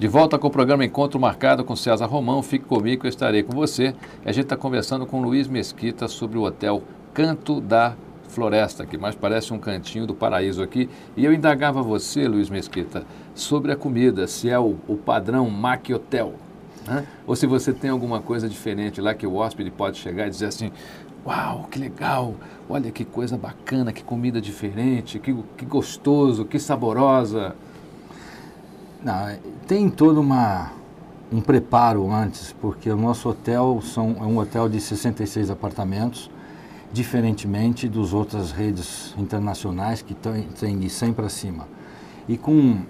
De volta com o programa Encontro Marcado com César Romão. Fique comigo, eu estarei com você. A gente está conversando com Luiz Mesquita sobre o hotel Canto da Floresta, que mais parece um cantinho do paraíso aqui. E eu indagava você, Luiz Mesquita, sobre a comida, se é o, o padrão Mac Hotel. Né? Ou se você tem alguma coisa diferente lá que o hóspede pode chegar e dizer assim: Uau, que legal! Olha que coisa bacana, que comida diferente, que, que gostoso, que saborosa. Não, tem todo uma, um preparo antes, porque o nosso hotel são, é um hotel de 66 apartamentos, diferentemente dos outras redes internacionais que têm de 100 para cima. E com,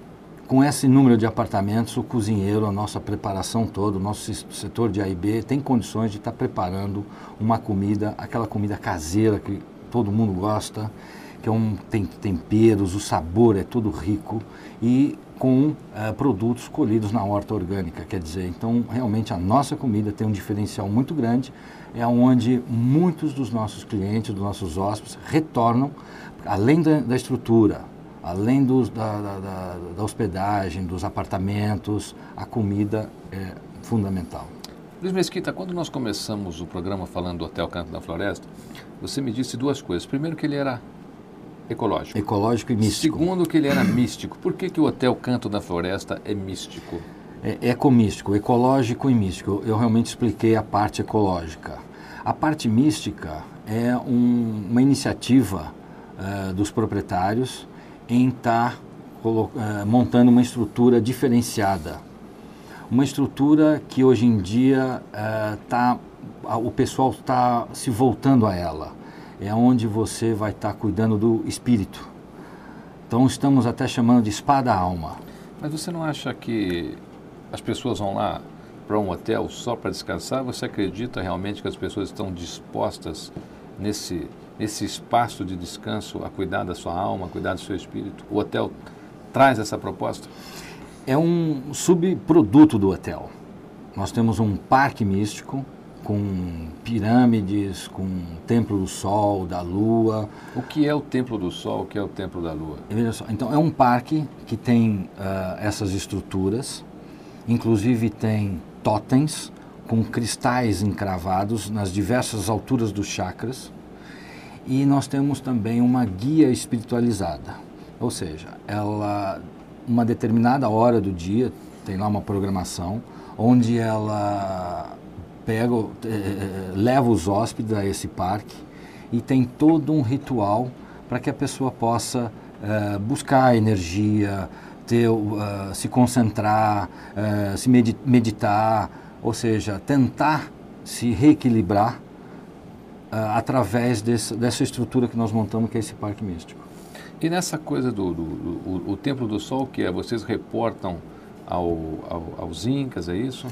com esse número de apartamentos, o cozinheiro, a nossa preparação toda, o nosso setor de AIB tem condições de estar preparando uma comida, aquela comida caseira que todo mundo gosta, que é um, tem temperos, o sabor é tudo rico e com uh, produtos colhidos na horta orgânica, quer dizer, então realmente a nossa comida tem um diferencial muito grande, é onde muitos dos nossos clientes, dos nossos hóspedes retornam, além da, da estrutura, além dos, da, da, da, hospedagem, dos apartamentos, a comida é fundamental. Luiz Mesquita, quando nós começamos o programa falando do Hotel Canto da Floresta, você me disse duas coisas. Primeiro que ele era ecológico. Ecológico e místico. Segundo, que ele era místico. Por que, que o Hotel Canto da Floresta é místico? É ecomístico, ecológico e místico. Eu realmente expliquei a parte ecológica. A parte mística é um, uma iniciativa uh, dos proprietários em estar tá uh, montando uma estrutura diferenciada. Uma estrutura que hoje em dia uh, tá, o pessoal está se voltando a ela é onde você vai estar tá cuidando do espírito. Então estamos até chamando de espada alma. Mas você não acha que as pessoas vão lá para um hotel só para descansar? Você acredita realmente que as pessoas estão dispostas nesse nesse espaço de descanso a cuidar da sua alma, a cuidar do seu espírito? O hotel traz essa proposta? É um subproduto do hotel. Nós temos um parque místico com pirâmides, com templo do Sol, da Lua. O que é o templo do Sol? O que é o templo da Lua? Então é um parque que tem uh, essas estruturas, inclusive tem totens com cristais encravados nas diversas alturas dos chakras. E nós temos também uma guia espiritualizada, ou seja, ela uma determinada hora do dia tem lá uma programação onde ela pega, é, é, leva os hóspedes a esse parque e tem todo um ritual para que a pessoa possa é, buscar energia, ter, uh, se concentrar, uh, se meditar, ou seja, tentar se reequilibrar uh, através desse, dessa estrutura que nós montamos, que é esse parque místico. E nessa coisa do, do, do o Templo do Sol, que é, vocês reportam ao, ao, aos Incas, é isso?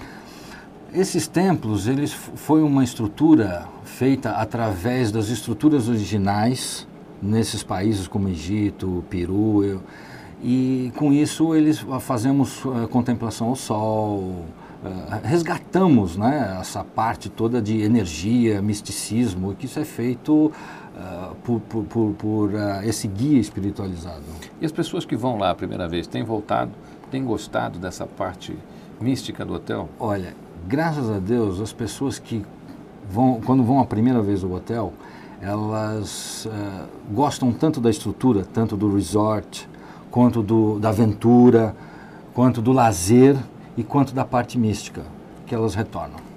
Esses templos, eles foi uma estrutura feita através das estruturas originais nesses países como Egito, Peru, eu, e com isso eles fazemos uh, contemplação ao sol, uh, resgatamos né, essa parte toda de energia, misticismo, que isso é feito uh, por, por, por, por esse guia espiritualizado. E as pessoas que vão lá a primeira vez, têm voltado, têm gostado dessa parte mística do hotel? Olha, graças a Deus, as pessoas que vão, quando vão a primeira vez ao hotel, elas uh, gostam tanto da estrutura, tanto do resort, quanto do, da aventura, quanto do lazer e quanto da parte mística, que elas retornam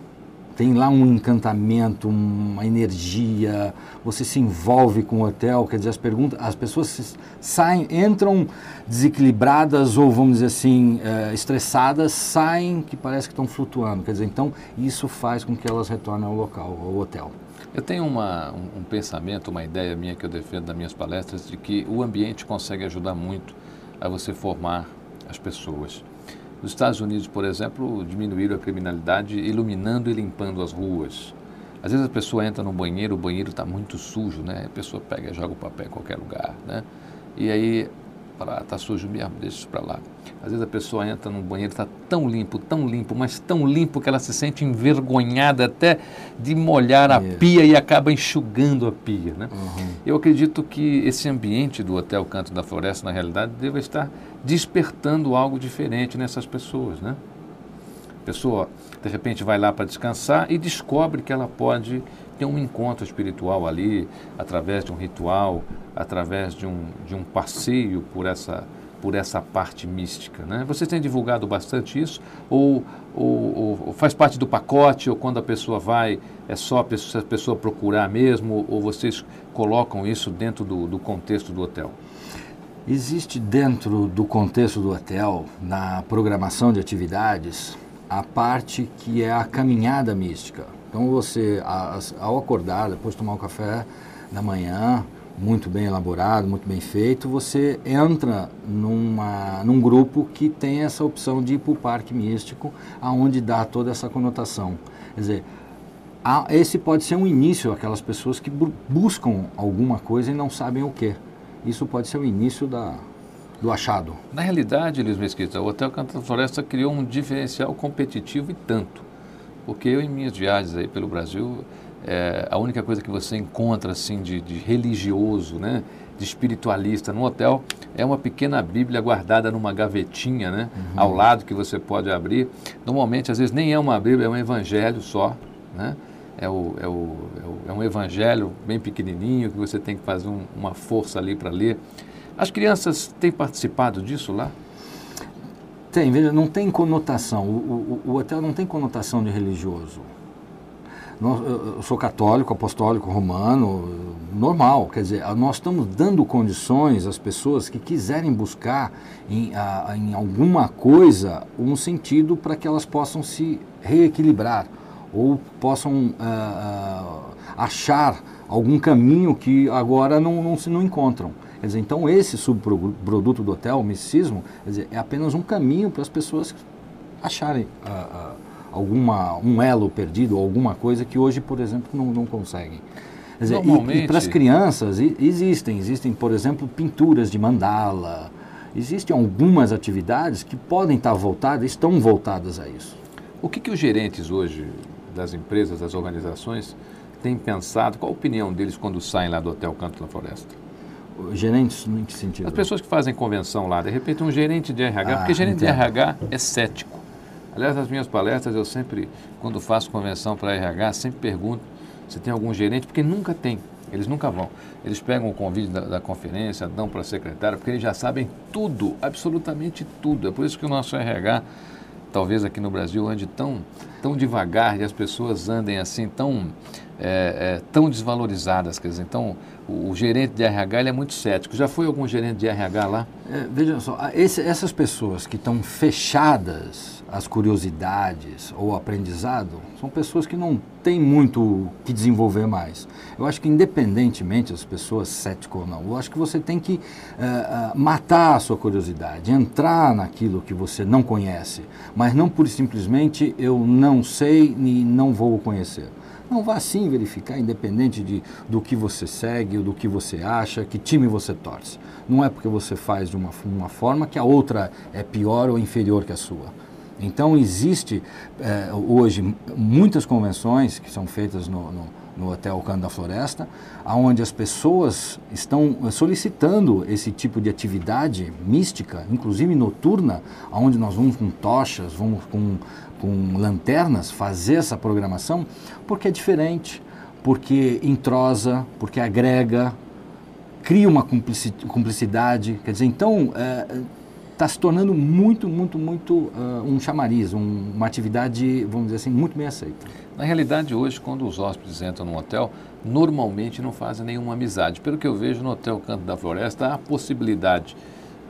tem lá um encantamento, uma energia, você se envolve com o hotel, quer dizer, as perguntas, as pessoas saem, entram desequilibradas ou vamos dizer assim, é, estressadas, saem que parece que estão flutuando, quer dizer, então isso faz com que elas retornem ao local, ao hotel. Eu tenho uma, um, um pensamento, uma ideia minha que eu defendo nas minhas palestras de que o ambiente consegue ajudar muito a você formar as pessoas. Nos Estados Unidos, por exemplo, diminuíram a criminalidade iluminando e limpando as ruas. Às vezes a pessoa entra no banheiro, o banheiro está muito sujo, né? A pessoa pega e joga o papel em qualquer lugar, né? E aí fala, ah, tá sujo mesmo, deixa isso para lá. Às vezes a pessoa entra no banheiro, está tão limpo, tão limpo, mas tão limpo que ela se sente envergonhada até de molhar a pia e acaba enxugando a pia, né? Uhum. Eu acredito que esse ambiente do Hotel Canto da Floresta, na realidade, deve estar despertando algo diferente nessas pessoas, né? A pessoa, de repente, vai lá para descansar e descobre que ela pode ter um encontro espiritual ali, através de um ritual, através de um, de um passeio por essa, por essa parte mística. Né? Vocês têm divulgado bastante isso? Ou, ou, ou, faz parte do pacote? Ou quando a pessoa vai, é só a pessoa, a pessoa procurar mesmo? Ou vocês colocam isso dentro do, do contexto do hotel? Existe dentro do contexto do hotel, na programação de atividades, a parte que é a caminhada mística. Então você, ao acordar, depois de tomar um café da manhã, muito bem elaborado, muito bem feito, você entra numa, num grupo que tem essa opção de ir para o parque místico, aonde dá toda essa conotação. Quer dizer, esse pode ser um início aquelas pessoas que buscam alguma coisa e não sabem o que. Isso pode ser o início da, do achado. Na realidade, Luiz Mesquita, o Hotel Canto da Floresta criou um diferencial competitivo e tanto. Porque eu, em minhas viagens aí pelo Brasil, é, a única coisa que você encontra assim de, de, religioso, né, de espiritualista no hotel é uma pequena Bíblia guardada numa gavetinha, né, uhum. ao lado que você pode abrir. Normalmente, às vezes nem é uma Bíblia, é um Evangelho só, né? É, o, é, o, é, um evangelho bem pequenininho que você tem que fazer um, uma força ali para ler. As crianças têm participado disso lá? Tem, veja, não tem conotação. O, o, o hotel não tem conotação de religioso. Eu sou católico, apostólico, romano, normal. Quer dizer, nós estamos dando condições às pessoas que quiserem buscar em, a, em alguma coisa um sentido para que elas possam se reequilibrar ou possam uh, uh, achar algum caminho que agora não, não, se, não encontram. Quer dizer, então esse subproduto do hotel, o misticismo, dizer, é apenas um caminho para as pessoas acharem uh, uh, alguma, um elo perdido, alguma coisa que hoje, por exemplo, não, não conseguem. Quer dizer, Normalmente... E, e para as crianças existem, existem, por exemplo, pinturas de mandala, existem algumas atividades que podem estar voltadas, estão voltadas a isso. O que, que os gerentes hoje das empresas, das organizações, têm pensado? Qual a opinião deles quando saem lá do Hotel Canto da Floresta? Gerentes, em que sentido? As pessoas que fazem convenção lá, de repente um gerente de RH, ah, porque gerente entendo. de RH é cético. Aliás, nas minhas palestras, eu sempre, quando faço convenção para RH, sempre pergunto se tem algum gerente, porque nunca tem, eles nunca vão. Eles pegam o convite da, da conferência, dão para a secretária, porque eles já sabem tudo, absolutamente tudo. É por isso que o nosso RH, talvez aqui no Brasil, ande tão, tão devagar e as pessoas andem assim tão é, é, tão desvalorizadas. Quer dizer, então, o, o, gerente de RH ele é muito cético. Já foi algum gerente de RH lá? É, vejam só, esse, essas pessoas que estão fechadas às curiosidades ou aprendizado, são pessoas que não têm muito que desenvolver mais. Eu acho que, independentemente das pessoas céticas ou não, eu acho que você tem que uh, uh, matar a sua curiosidade, entrar naquilo que você não conhece, mas não por simplesmente eu não sei e não vou conhecer. Não vá sim verificar, independente de, do que você segue, do que você acha, que time você torce. Não é porque você faz de uma, uma forma que a outra é pior ou inferior que a sua. Então, existe é, hoje muitas convenções que são feitas no, no, no Hotel Canto da Floresta, onde as pessoas estão solicitando esse tipo de atividade mística, inclusive noturna, onde nós vamos com tochas, vamos com com lanternas fazer essa programação porque é diferente, porque entrosa, porque agrega, cria uma cumplicidade. Quer dizer, então é, tá se tornando muito, muito, muito uh, um chamariz, um, uma atividade, vamos dizer assim, muito bem aceita. Na realidade, hoje, quando os hóspedes entram num hotel, normalmente não fazem nenhuma amizade. Pelo que eu vejo no Hotel Canto da Floresta, há a possibilidade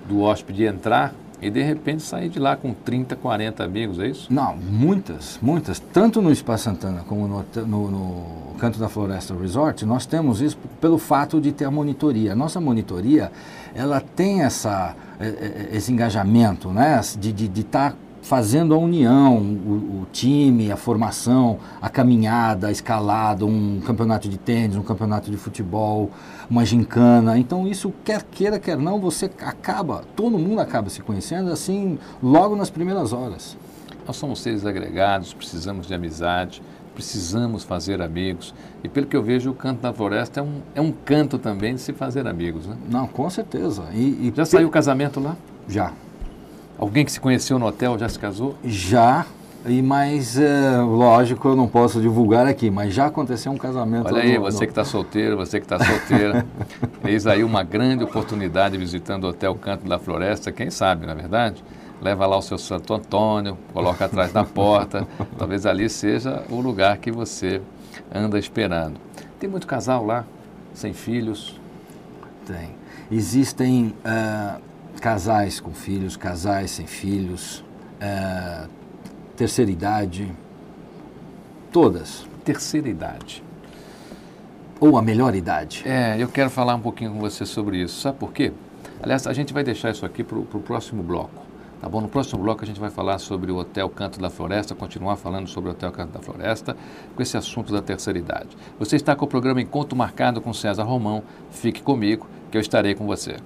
do hóspede entrar e de repente sair de lá com 30, 40 amigos, é isso? Não, muitas, muitas. Tanto no Espaço Santana como no, no, no, Canto da Floresta Resort, nós temos isso pelo fato de ter a monitoria. A nossa monitoria, ela tem essa, é, é, esse engajamento, né? De estar de, de tá fazendo a união, o, o, time, a formação, a caminhada, a escalada, um campeonato de tênis, um campeonato de futebol, uma gincana. Então isso, quer queira, quer não, você acaba, todo mundo acaba se conhecendo assim logo nas primeiras horas. Nós somos seres agregados, precisamos de amizade, precisamos fazer amigos. E pelo que eu vejo, o canto da floresta é um, é um canto também de se fazer amigos, né? Não, com certeza. E, e Já saiu o casamento lá? Já. Alguém que se conheceu no hotel já se casou? Já, e mas é, lógico eu não posso divulgar aqui, mas já aconteceu um casamento. Olha aí, no, você no... que está solteiro, você que está solteira, eis aí uma grande oportunidade visitando o Hotel Canto da Floresta, quem sabe, na é verdade? Leva lá o seu Santo Antônio, coloca atrás da porta, talvez ali seja o lugar que você anda esperando. Tem muito casal lá, sem filhos? Tem. Existem uh, casais com filhos, casais sem filhos, uh, terceira idade, todas. Terceira idade. Ou a melhor idade. É, eu quero falar um pouquinho com você sobre isso. Sabe por quê? Aliás, a gente vai deixar isso aqui para o próximo bloco. Tá bom? No próximo bloco a gente vai falar sobre o Hotel Canto da Floresta, continuar falando sobre o Hotel Canto da Floresta, com esse assunto da terceira idade. Você está com o programa Encontro Marcado com César Romão. Fique comigo, que eu estarei com você.